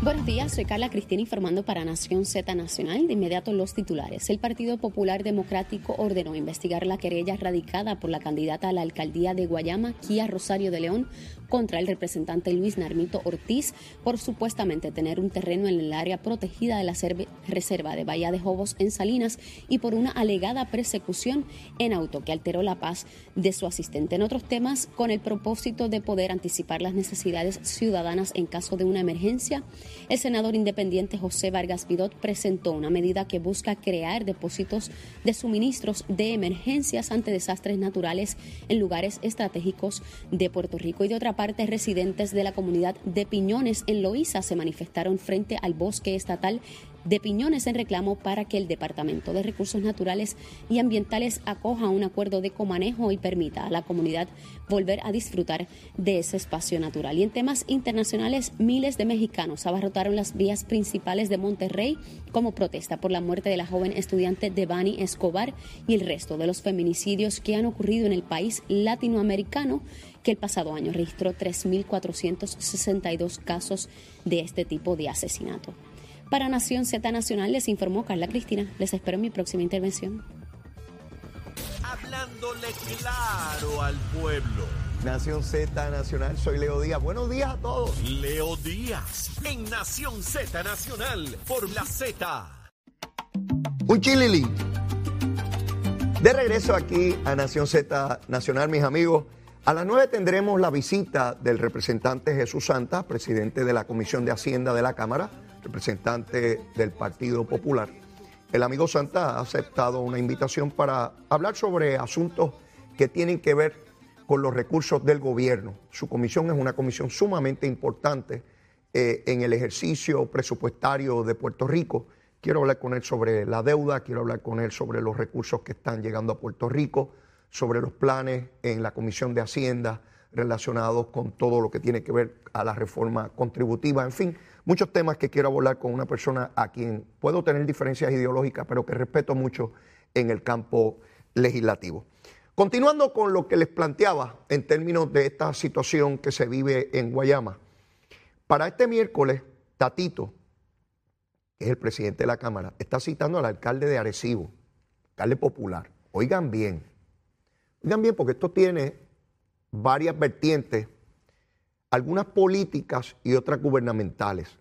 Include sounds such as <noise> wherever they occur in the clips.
Buenos días, soy Carla Cristina informando para Nación Z Nacional. De inmediato los titulares. El Partido Popular Democrático ordenó investigar la querella radicada por la candidata a la alcaldía de Guayama, Kia Rosario de León, contra el representante Luis Narmito Ortiz por supuestamente tener un terreno en el área protegida de la reserva de Bahía de Jobos en Salinas y por una alegada persecución en auto que alteró la paz de su asistente. En otros temas, con el propósito de poder anticipar las necesidades ciudadanas en caso de una emergencia, el senador independiente José Vargas Vidot presentó una medida que busca crear depósitos de suministros de emergencias ante desastres naturales en lugares estratégicos de Puerto Rico. Y de otra parte, residentes de la comunidad de Piñones en Loíza se manifestaron frente al bosque estatal de Piñones en reclamo para que el Departamento de Recursos Naturales y Ambientales acoja un acuerdo de comanejo y permita a la comunidad volver a disfrutar de ese espacio natural. Y en temas internacionales, miles de mexicanos abarrotaron las vías principales de Monterrey como protesta por la muerte de la joven estudiante Devani Escobar y el resto de los feminicidios que han ocurrido en el país latinoamericano que el pasado año registró 3.462 casos de este tipo de asesinato. Para Nación Z Nacional les informó Carla Cristina. Les espero en mi próxima intervención. Hablándole claro al pueblo. Nación Z Nacional, soy Leo Díaz. Buenos días a todos. Leo Díaz, en Nación Z Nacional, por la Z. Un chilili. De regreso aquí a Nación Z Nacional, mis amigos. A las 9 tendremos la visita del representante Jesús Santa, presidente de la Comisión de Hacienda de la Cámara representante del Partido Popular. El amigo Santa ha aceptado una invitación para hablar sobre asuntos que tienen que ver con los recursos del gobierno. Su comisión es una comisión sumamente importante eh, en el ejercicio presupuestario de Puerto Rico. Quiero hablar con él sobre la deuda, quiero hablar con él sobre los recursos que están llegando a Puerto Rico, sobre los planes en la Comisión de Hacienda relacionados con todo lo que tiene que ver a la reforma contributiva, en fin, muchos temas que quiero abordar con una persona a quien puedo tener diferencias ideológicas, pero que respeto mucho en el campo legislativo. Continuando con lo que les planteaba en términos de esta situación que se vive en Guayama, para este miércoles, Tatito, que es el presidente de la Cámara, está citando al alcalde de Arecibo, alcalde popular. Oigan bien, oigan bien porque esto tiene varias vertientes algunas políticas y otras gubernamentales.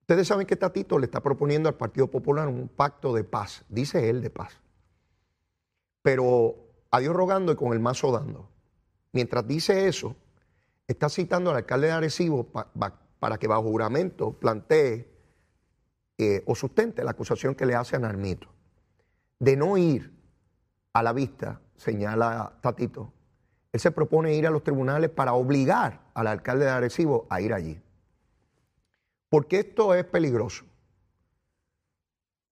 Ustedes saben que Tatito le está proponiendo al Partido Popular un pacto de paz, dice él de paz. Pero a Dios rogando y con el mazo dando. Mientras dice eso, está citando al alcalde de Arecibo para que bajo juramento plantee eh, o sustente la acusación que le hace a Narmito. De no ir a la vista, señala Tatito, él se propone ir a los tribunales para obligar al alcalde de Arecibo a ir allí. Porque esto es peligroso.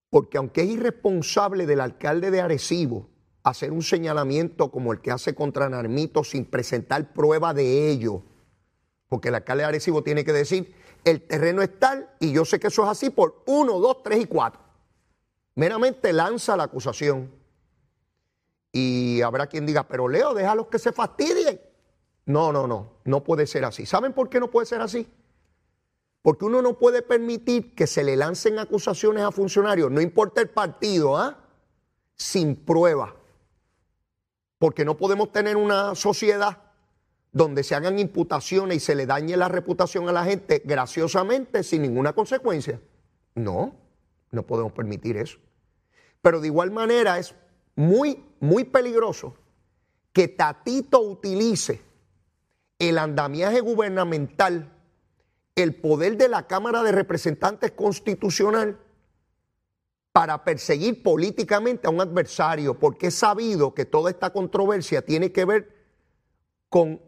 Porque aunque es irresponsable del alcalde de Arecibo hacer un señalamiento como el que hace contra Narmito sin presentar prueba de ello, porque el alcalde de Arecibo tiene que decir, el terreno es tal y yo sé que eso es así por uno, dos, tres y cuatro. Meramente lanza la acusación. Y habrá quien diga, pero Leo, déjalos que se fastidien. No, no, no, no puede ser así. ¿Saben por qué no puede ser así? Porque uno no puede permitir que se le lancen acusaciones a funcionarios, no importa el partido, ¿ah? sin prueba. Porque no podemos tener una sociedad donde se hagan imputaciones y se le dañe la reputación a la gente graciosamente sin ninguna consecuencia. No, no podemos permitir eso. Pero de igual manera es muy, muy peligroso que Tatito utilice el andamiaje gubernamental, el poder de la Cámara de Representantes Constitucional para perseguir políticamente a un adversario, porque es sabido que toda esta controversia tiene que ver con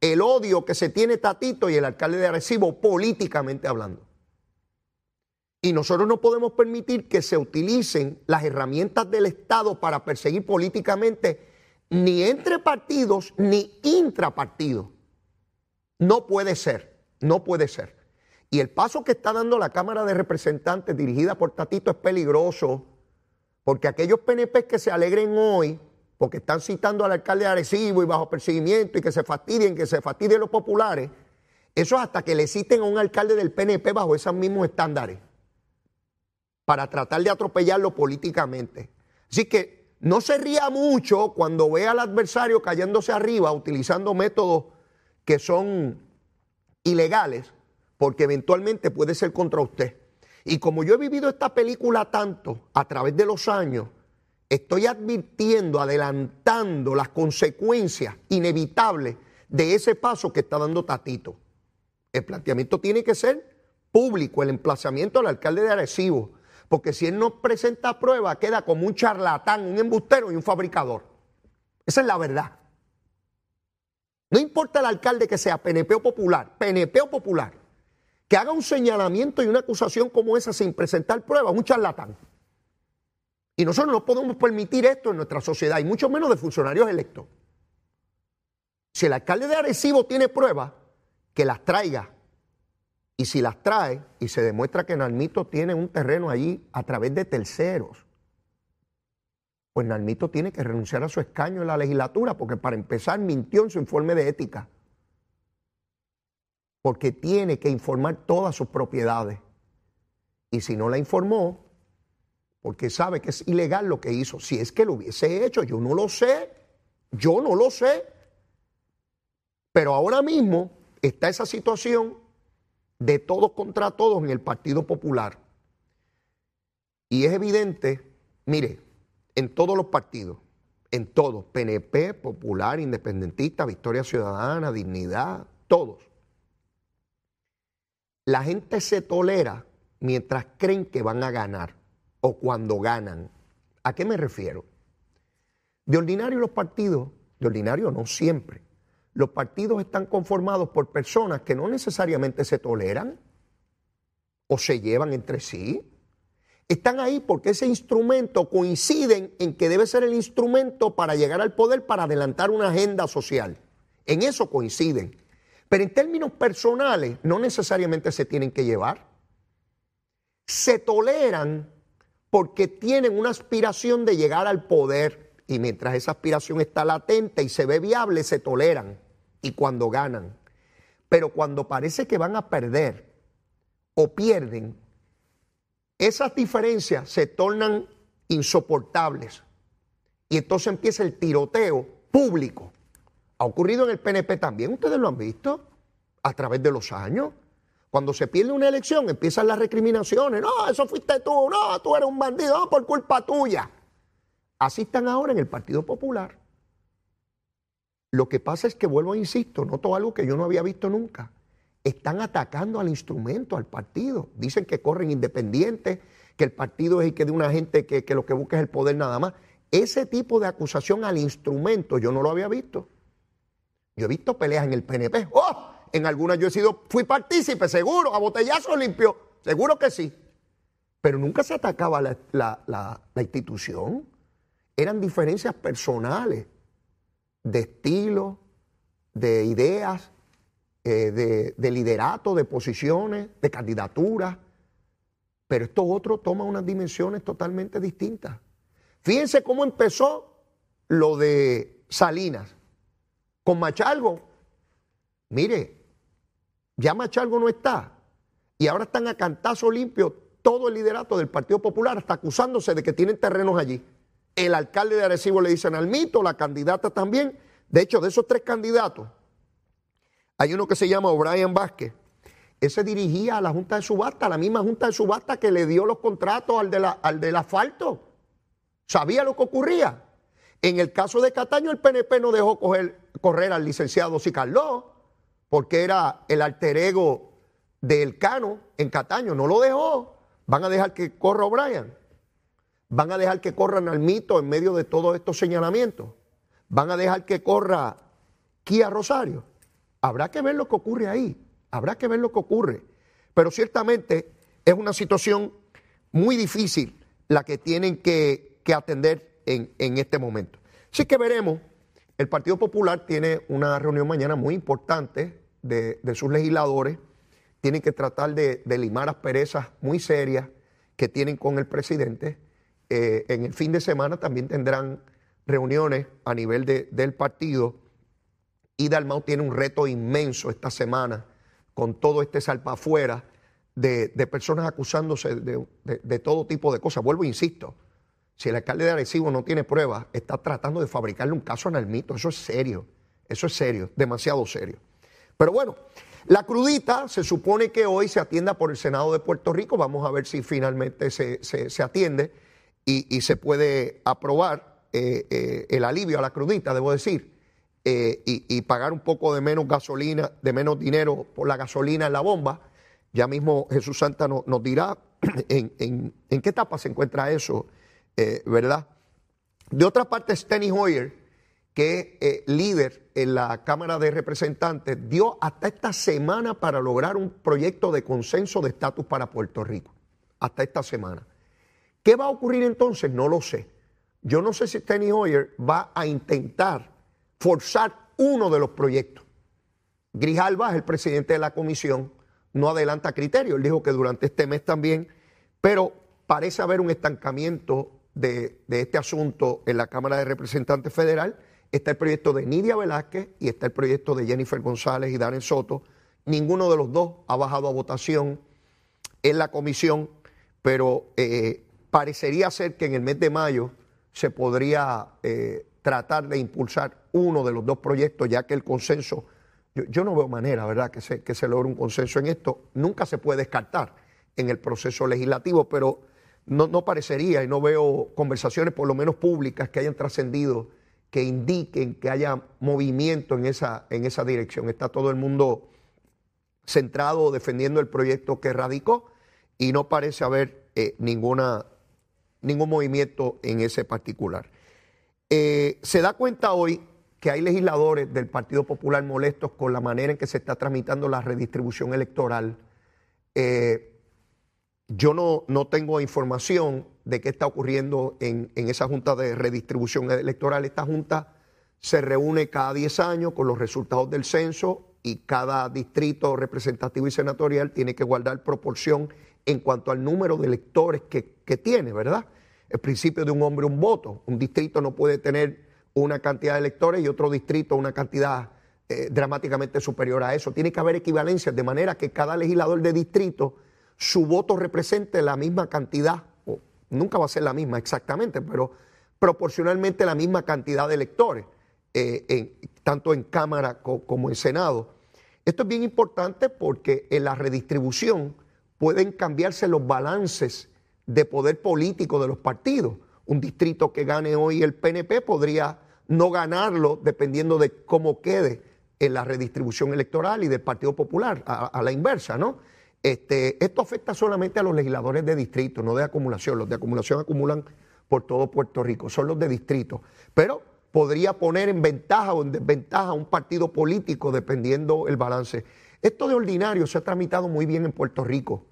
el odio que se tiene Tatito y el alcalde de Arecibo políticamente hablando. Y nosotros no podemos permitir que se utilicen las herramientas del Estado para perseguir políticamente ni entre partidos ni intrapartidos. No puede ser, no puede ser. Y el paso que está dando la Cámara de Representantes dirigida por Tatito es peligroso, porque aquellos PNP que se alegren hoy, porque están citando al alcalde de Arecibo y bajo perseguimiento y que se fastidien, que se fastidien los populares, Eso es hasta que le citen a un alcalde del PNP bajo esos mismos estándares para tratar de atropellarlo políticamente. Así que no se ría mucho cuando ve al adversario cayéndose arriba utilizando métodos que son ilegales, porque eventualmente puede ser contra usted. Y como yo he vivido esta película tanto a través de los años, estoy advirtiendo, adelantando las consecuencias inevitables de ese paso que está dando Tatito. El planteamiento tiene que ser público, el emplazamiento del alcalde de Arecibo, porque si él no presenta prueba, queda como un charlatán, un embustero y un fabricador. Esa es la verdad. No importa el alcalde que sea PNP o popular, PNP o popular, que haga un señalamiento y una acusación como esa sin presentar pruebas, un charlatán. Y nosotros no podemos permitir esto en nuestra sociedad, y mucho menos de funcionarios electos. Si el alcalde de Arecibo tiene pruebas, que las traiga. Y si las trae y se demuestra que Nalmito tiene un terreno allí a través de terceros, pues Nalmito tiene que renunciar a su escaño en la legislatura, porque para empezar mintió en su informe de ética. Porque tiene que informar todas sus propiedades. Y si no la informó, porque sabe que es ilegal lo que hizo, si es que lo hubiese hecho, yo no lo sé, yo no lo sé. Pero ahora mismo está esa situación de todos contra todos en el Partido Popular. Y es evidente, mire, en todos los partidos, en todos, PNP, Popular, Independentista, Victoria Ciudadana, Dignidad, todos. La gente se tolera mientras creen que van a ganar o cuando ganan. ¿A qué me refiero? De ordinario los partidos, de ordinario no siempre, los partidos están conformados por personas que no necesariamente se toleran o se llevan entre sí. Están ahí porque ese instrumento coinciden en que debe ser el instrumento para llegar al poder, para adelantar una agenda social. En eso coinciden. Pero en términos personales no necesariamente se tienen que llevar. Se toleran porque tienen una aspiración de llegar al poder y mientras esa aspiración está latente y se ve viable, se toleran y cuando ganan. Pero cuando parece que van a perder o pierden, esas diferencias se tornan insoportables. Y entonces empieza el tiroteo público. Ha ocurrido en el PNP también, ustedes lo han visto a través de los años. Cuando se pierde una elección empiezan las recriminaciones. No, eso fuiste tú, no, tú eres un bandido, no, por culpa tuya. Así están ahora en el Partido Popular. Lo que pasa es que, vuelvo a insisto, noto algo que yo no había visto nunca. Están atacando al instrumento, al partido. Dicen que corren independientes, que el partido es el que de una gente que, que lo que busca es el poder nada más. Ese tipo de acusación al instrumento yo no lo había visto. Yo he visto peleas en el PNP. ¡Oh! En algunas yo he sido, fui partícipe, seguro, a botellazo limpio, seguro que sí. Pero nunca se atacaba la, la institución. Eran diferencias personales de estilo, de ideas, eh, de, liderato, de posiciones, de candidaturas. Pero esto otro toma unas dimensiones totalmente distintas. Fíjense cómo empezó lo de Salinas. Con Machalgo, mire, ya Machalgo no está. Y ahora están a cantazo limpio todo el liderato del Partido Popular, hasta acusándose de que tienen terrenos allí. El alcalde de Arecibo le dicen al mito, la candidata también. De hecho, de esos tres candidatos, hay uno que se llama O'Brien Vázquez. Ese dirigía a la Junta de Subasta, la misma Junta de Subasta que le dio los contratos al, de la, al del asfalto. Sabía lo que ocurría. En el caso de Cataño, el PNP no dejó correr al licenciado Sicarló, porque era el alter ego del Cano en Cataño. No lo dejó. Van a dejar que corra O'Brien van a dejar que corran al mito en medio de todos estos señalamientos. Van a dejar que corra Kia Rosario. Habrá que ver lo que ocurre ahí. Habrá que ver lo que ocurre. Pero ciertamente es una situación muy difícil la que tienen que, atender en, este momento. Así que veremos. El Partido Popular tiene una reunión mañana muy importante de, sus legisladores. Tienen que tratar de, de limar asperezas muy serias que tienen con el presidente eh, en el fin de semana también tendrán reuniones a nivel del partido y Dalmau tiene un reto inmenso esta semana con todo este salpa afuera de, personas acusándose de, todo tipo de cosas. Vuelvo e insisto, si el alcalde de Arecibo no tiene pruebas, está tratando de fabricarle un caso a Nalmito. Eso es serio, eso es serio, demasiado serio. Pero bueno, la crudita se supone que hoy se atienda por el Senado de Puerto Rico. Vamos a ver si finalmente se, atiende y, se puede aprobar eh, eh, el alivio a la crudita, debo decir, eh, y, pagar un poco de menos gasolina, de menos dinero por la gasolina en la bomba. Ya mismo Jesús Santa nos dirá <clears throat> en, qué etapa se encuentra eso, ¿verdad? De otra parte, Steny Hoyer que eh, líder en la Cámara de Representantes dio hasta esta semana para lograr un proyecto de consenso de estatus para Puerto Rico. Hasta esta semana. ¿Qué va a ocurrir entonces? No lo sé. Yo no sé si Steny Hoyer va a intentar forzar uno de los proyectos. Grijalva el presidente de la comisión, no adelanta criterio. Él dijo que durante este mes también, pero parece haber un estancamiento de, de este asunto en la Cámara de Representantes Federal Está el proyecto de Nidia Velázquez y está el proyecto de Jennifer González y Darren Soto. Ninguno de los dos ha bajado a votación en la comisión, pero eh, parecería ser que en el mes de mayo se podría eh, tratar de impulsar uno de los dos proyectos, ya que el consenso, yo, no veo manera, ¿verdad?, que se, que se logre un consenso en esto. Nunca se puede descartar en el proceso legislativo, pero no, no parecería y no veo conversaciones, por lo menos públicas, que hayan trascendido que indiquen que haya movimiento en esa, en esa dirección. Está todo el mundo centrado defendiendo el proyecto que radicó y no parece haber eh, ninguna, ningún movimiento en ese particular. Eh, se da cuenta hoy que hay legisladores del Partido Popular molestos con la manera en que se está tramitando la redistribución electoral. Eh, yo no, no tengo información de qué está ocurriendo en, esa Junta de Redistribución Electoral. Esta Junta se reúne cada 10 años con los resultados del censo y cada distrito representativo y senatorial tiene que guardar proporción en cuanto al número de electores que, tiene, ¿verdad? El principio de un hombre, un voto. Un distrito no puede tener una cantidad de electores y otro distrito una cantidad eh, dramáticamente superior a eso. Tiene que haber equivalencias de manera que cada legislador de distrito, su voto represente la misma cantidad nunca va a ser la misma exactamente, pero proporcionalmente la misma cantidad de electores, eh, tanto en Cámara como en Senado. Esto es bien importante porque en la redistribución pueden cambiarse los balances de poder político de los partidos. Un distrito que gane hoy el PNP podría no ganarlo dependiendo de cómo quede en la redistribución electoral y del Partido Popular, a la inversa, ¿no? Este, esto afecta solamente a los legisladores de distrito, no de acumulación. Los de acumulación acumulan por todo Puerto Rico, son los de distrito. Pero podría poner en ventaja o en desventaja a un partido político dependiendo el balance. Esto de ordinario se ha tramitado muy bien en Puerto Rico.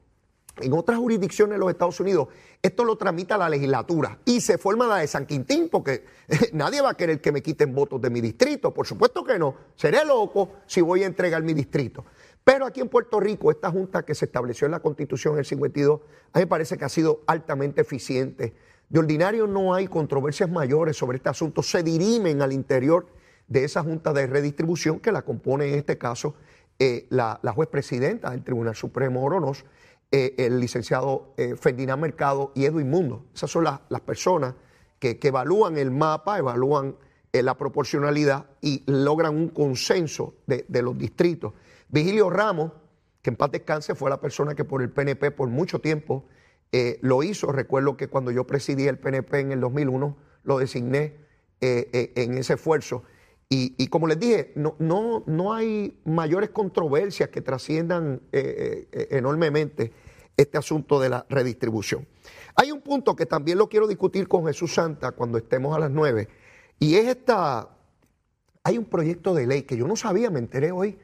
En otras jurisdicciones de los Estados Unidos, esto lo tramita la legislatura y se forma la de San Quintín, porque nadie va a querer que me quiten votos de mi distrito. Por supuesto que no. Seré loco si voy a entregar mi distrito. Pero aquí en Puerto Rico, esta junta que se estableció en la Constitución en el 52, a mí me parece que ha sido altamente eficiente. De ordinario no hay controversias mayores sobre este asunto. Se dirimen al interior de esa junta de redistribución que la compone en este caso eh, la, juez presidenta del Tribunal Supremo Oronos, eh, el licenciado eh, Ferdinand Mercado y Edwin Mundo. Esas son las personas que, evalúan el mapa, evalúan la proporcionalidad y logran un consenso de los distritos. Vigilio Ramos, que en paz descanse, fue la persona que por el PNP por mucho tiempo eh, lo hizo. Recuerdo que cuando yo presidí el PNP en el 2001, lo designé eh, eh, en ese esfuerzo. Y, como les dije, no, no, no hay mayores controversias que trasciendan enormemente este asunto de la redistribución. Hay un punto que también lo quiero discutir con Jesús Santa cuando estemos a las nueve, y es esta, hay un proyecto de ley que yo no sabía, me enteré hoy,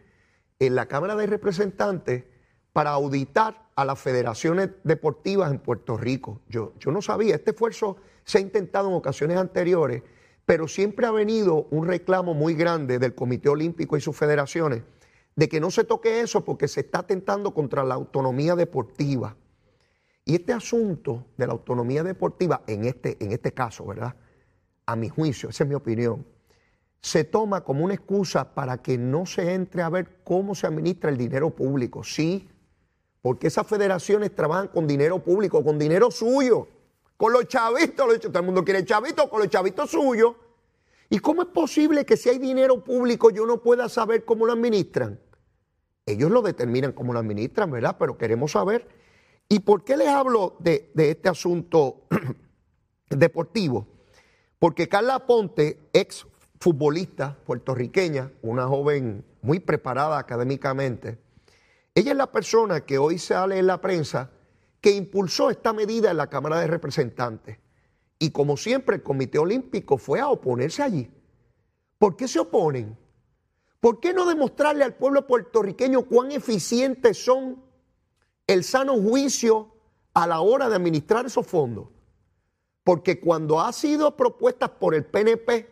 en la Cámara de Representantes para auditar a las federaciones deportivas en Puerto Rico. Yo, yo no sabía, este esfuerzo se ha intentado en ocasiones anteriores, pero siempre ha venido un reclamo muy grande del Comité Olímpico y sus federaciones de que no se toque eso porque se está atentando contra la autonomía deportiva. Y este asunto de la autonomía deportiva, en este, en este caso, ¿verdad? A mi juicio, esa es mi opinión, se toma como una excusa para que no se entre a ver cómo se administra el dinero público. Sí, porque esas federaciones trabajan con dinero público, con dinero suyo, con los chavitos, todo el mundo quiere chavitos, con los chavitos suyos. ¿Y cómo es posible que si hay dinero público yo no pueda saber cómo lo administran? Ellos lo determinan cómo lo administran, ¿verdad? Pero queremos saber. ¿Y por qué les hablo de, de este asunto <clears throat> deportivo? Porque Carla Ponte, ex futbolista puertorriqueña, una joven muy preparada académicamente, ella es la persona que hoy sale en la prensa que impulsó esta medida en la Cámara de Representantes. Y como siempre, el Comité Olímpico fue a oponerse allí. ¿Por qué se oponen? ¿Por qué no demostrarle al pueblo puertorriqueño cuán eficientes son el sano juicio a la hora de administrar esos fondos? Porque cuando ha sido propuestas por el PNP,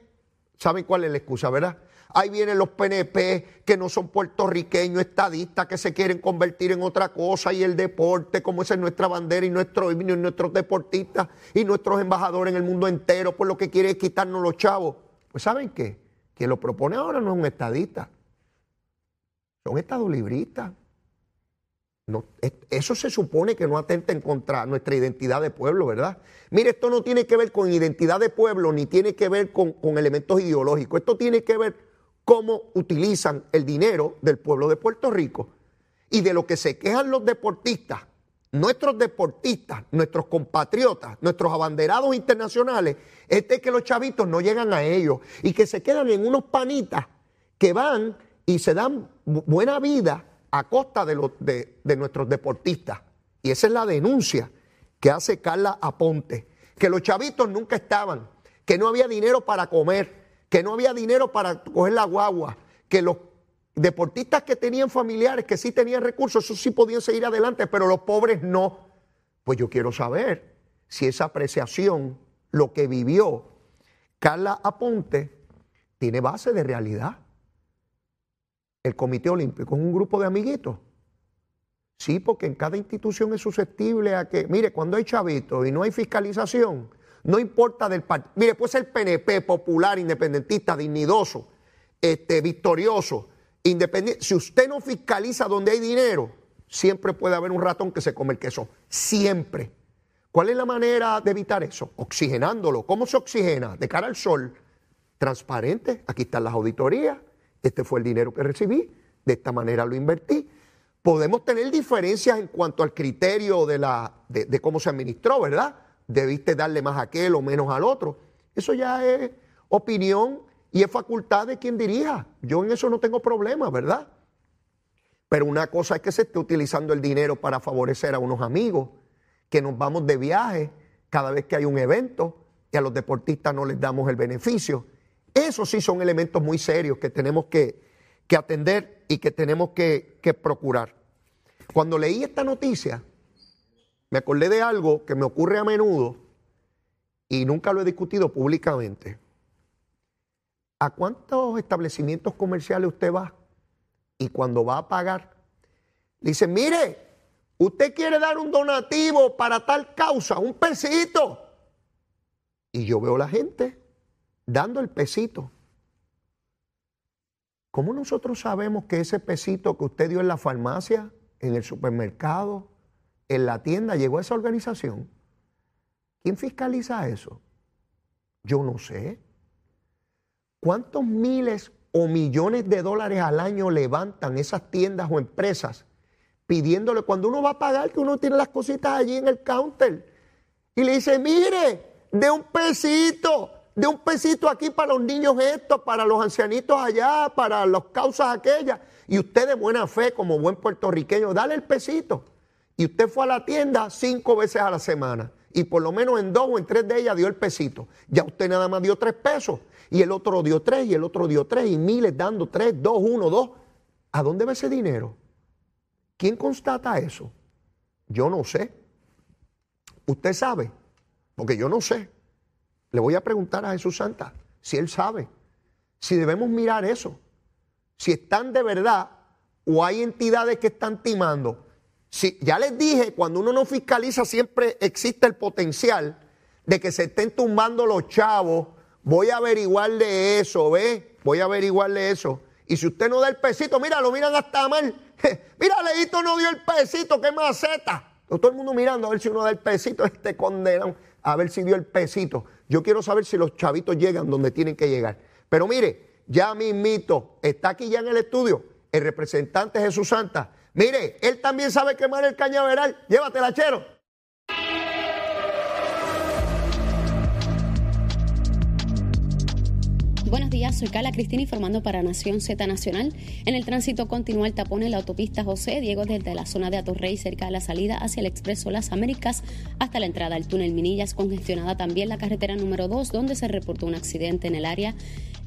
¿saben cuál es la excusa, verdad? Ahí vienen los PNP que no son puertorriqueños, estadistas, que se quieren convertir en otra cosa y el deporte, como esa es nuestra bandera y nuestro y nuestros deportistas y nuestros embajadores en el mundo entero, por lo que quiere es quitarnos los chavos. Pues ¿saben qué? Quien lo propone ahora no es un estadista, son estadolibristas. No, eso se supone que no atenten contra nuestra identidad de pueblo, ¿verdad? Mire, esto no tiene que ver con identidad de pueblo, ni tiene que ver con, con elementos ideológicos. Esto tiene que ver cómo utilizan el dinero del pueblo de Puerto Rico y de lo que se quejan los deportistas, nuestros deportistas, nuestros compatriotas, nuestros abanderados internacionales, es de que los chavitos no llegan a ellos y que se quedan en unos panitas que van y se dan buena vida a costa de, de nuestros deportistas. Y esa es la denuncia que hace Carla Aponte, que los chavitos nunca estaban, que no había dinero para comer, que no había dinero para coger la guagua, que los deportistas que tenían familiares, que sí tenían recursos, esos sí podían seguir adelante, pero los pobres no. Pues yo quiero saber si esa apreciación, lo que vivió Carla Aponte, tiene base de realidad. El Comité Olímpico es un grupo de amiguitos. Sí, porque en cada institución es susceptible a que, mire, cuando hay chavitos y no hay fiscalización, no importa del partido. Mire, puede ser PNP, popular, independentista, dignidoso, este, victorioso, independiente. Si usted no fiscaliza donde hay dinero, siempre puede haber un ratón que se come el queso. Siempre. ¿Cuál es la manera de evitar eso? Oxigenándolo. ¿Cómo se oxigena? De cara al sol. Transparente. Aquí están las auditorías. Este fue el dinero que recibí. De esta manera lo invertí. Podemos tener diferencias en cuanto al criterio de, la, de cómo se administró, ¿verdad? Debiste darle más a aquel o menos al otro. Eso ya es opinión y es facultad de quien dirija. Yo en eso no tengo problema, ¿verdad? Pero una cosa es que se esté utilizando el dinero para favorecer a unos amigos, que nos vamos de viaje cada vez que hay un evento y a los deportistas no les damos el beneficio. Esos sí son elementos muy serios que tenemos que, atender y que tenemos que, que procurar. Cuando leí esta noticia, me acordé de algo que me ocurre a menudo y nunca lo he discutido públicamente. ¿A cuántos establecimientos comerciales usted va? Y cuando va a pagar, le dice, mire, usted quiere dar un donativo para tal causa, un pesito. Y yo veo la gente dando el pesito. ¿Cómo nosotros sabemos que ese pesito que usted dio en la farmacia, en el supermercado, en la tienda llegó esa organización. ¿Quién fiscaliza eso? Yo no sé. ¿Cuántos miles o millones de dólares al año levantan esas tiendas o empresas pidiéndole cuando uno va a pagar que uno tiene las cositas allí en el counter y le dice, mire, de un pesito, de un pesito aquí para los niños estos, para los ancianitos allá, para las causas aquellas. Y usted de buena fe, como buen puertorriqueño, dale el pesito y usted fue a la tienda cinco veces a la semana y por lo menos en dos o en tres de ellas dio el pesito, ya usted nada más dio tres pesos y el otro dio tres y el otro dio tres y miles dando tres, dos, uno, dos. ¿A dónde va ese dinero? ¿Quién constata eso? Yo no sé. ¿Usted sabe? Porque yo no sé. Le voy a preguntar a Jesús Santa si él sabe, si debemos mirar eso, si están de verdad o hay entidades que están timando si, ya les dije, cuando uno no fiscaliza siempre existe el potencial de que se estén tumbando los chavos. Voy a averiguar de eso, ¿ve? Voy a averiguarle eso. Y si usted no da el pesito, mira, lo miran hasta mal. <laughs> mira, Leito no dio el pesito, qué maceta. Todo el mundo mirando a ver si uno da el pesito, <laughs> este condenado, a ver si dio el pesito. Yo quiero saber si los chavitos llegan donde tienen que llegar. Pero mire, ya mismito, está aquí ya en el estudio el representante Jesús Santa. Mire, él también sabe quemar el cañaveral. Llévatela, chero. Buenos días, soy Carla Cristina informando para Nación Z Nacional. En el tránsito continúa el tapón en la autopista José Diego desde la zona de Atorrey cerca de la salida hacia el Expreso Las Américas hasta la entrada al túnel Minillas, congestionada también la carretera número 2 donde se reportó un accidente en el área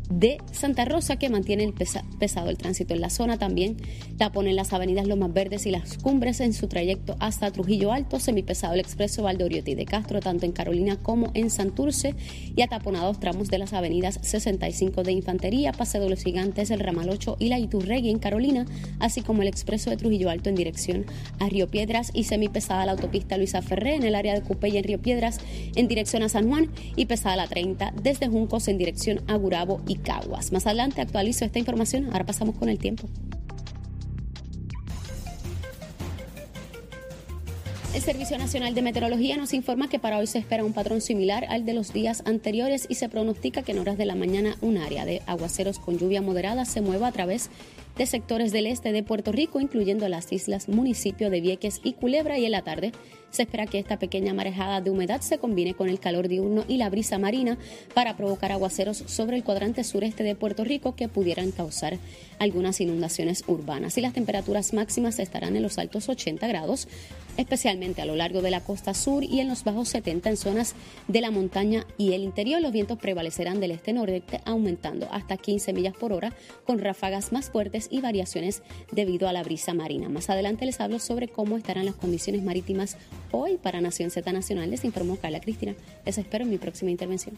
de Santa Rosa que mantiene el pesado el tránsito en la zona. También taponen las avenidas Lomas Verdes y las Cumbres en su trayecto hasta Trujillo Alto, semipesado el expreso Valdoriotti de Castro, tanto en Carolina como en Santurce, y ataponados tramos de las avenidas 65 de Infantería, Paseo de los Gigantes, el Ramal 8 y la Iturregui en Carolina, así como el expreso de Trujillo Alto en dirección a Río Piedras y semipesada la autopista Luisa Ferré en el área de Cupey en Río Piedras en dirección a San Juan y pesada la 30 desde Juncos en dirección a Gurabo y Caguas. Más adelante actualizo esta información. Ahora pasamos con el tiempo. El Servicio Nacional de Meteorología nos informa que para hoy se espera un patrón similar al de los días anteriores y se pronostica que en horas de la mañana un área de aguaceros con lluvia moderada se mueva a través de sectores del este de Puerto Rico, incluyendo las islas, municipio de Vieques y Culebra, y en la tarde se espera que esta pequeña marejada de humedad se combine con el calor diurno y la brisa marina para provocar aguaceros sobre el cuadrante sureste de Puerto Rico que pudieran causar algunas inundaciones urbanas. Y las temperaturas máximas estarán en los altos 80 grados, especialmente a lo largo de la costa sur y en los bajos 70 en zonas de la montaña y el interior. Los vientos prevalecerán del este-nordeste, aumentando hasta 15 millas por hora, con ráfagas más fuertes y variaciones debido a la brisa marina. Más adelante les hablo sobre cómo estarán las condiciones marítimas hoy para Nación Z Nacional. Les informó Carla Cristina. Les espero en mi próxima intervención.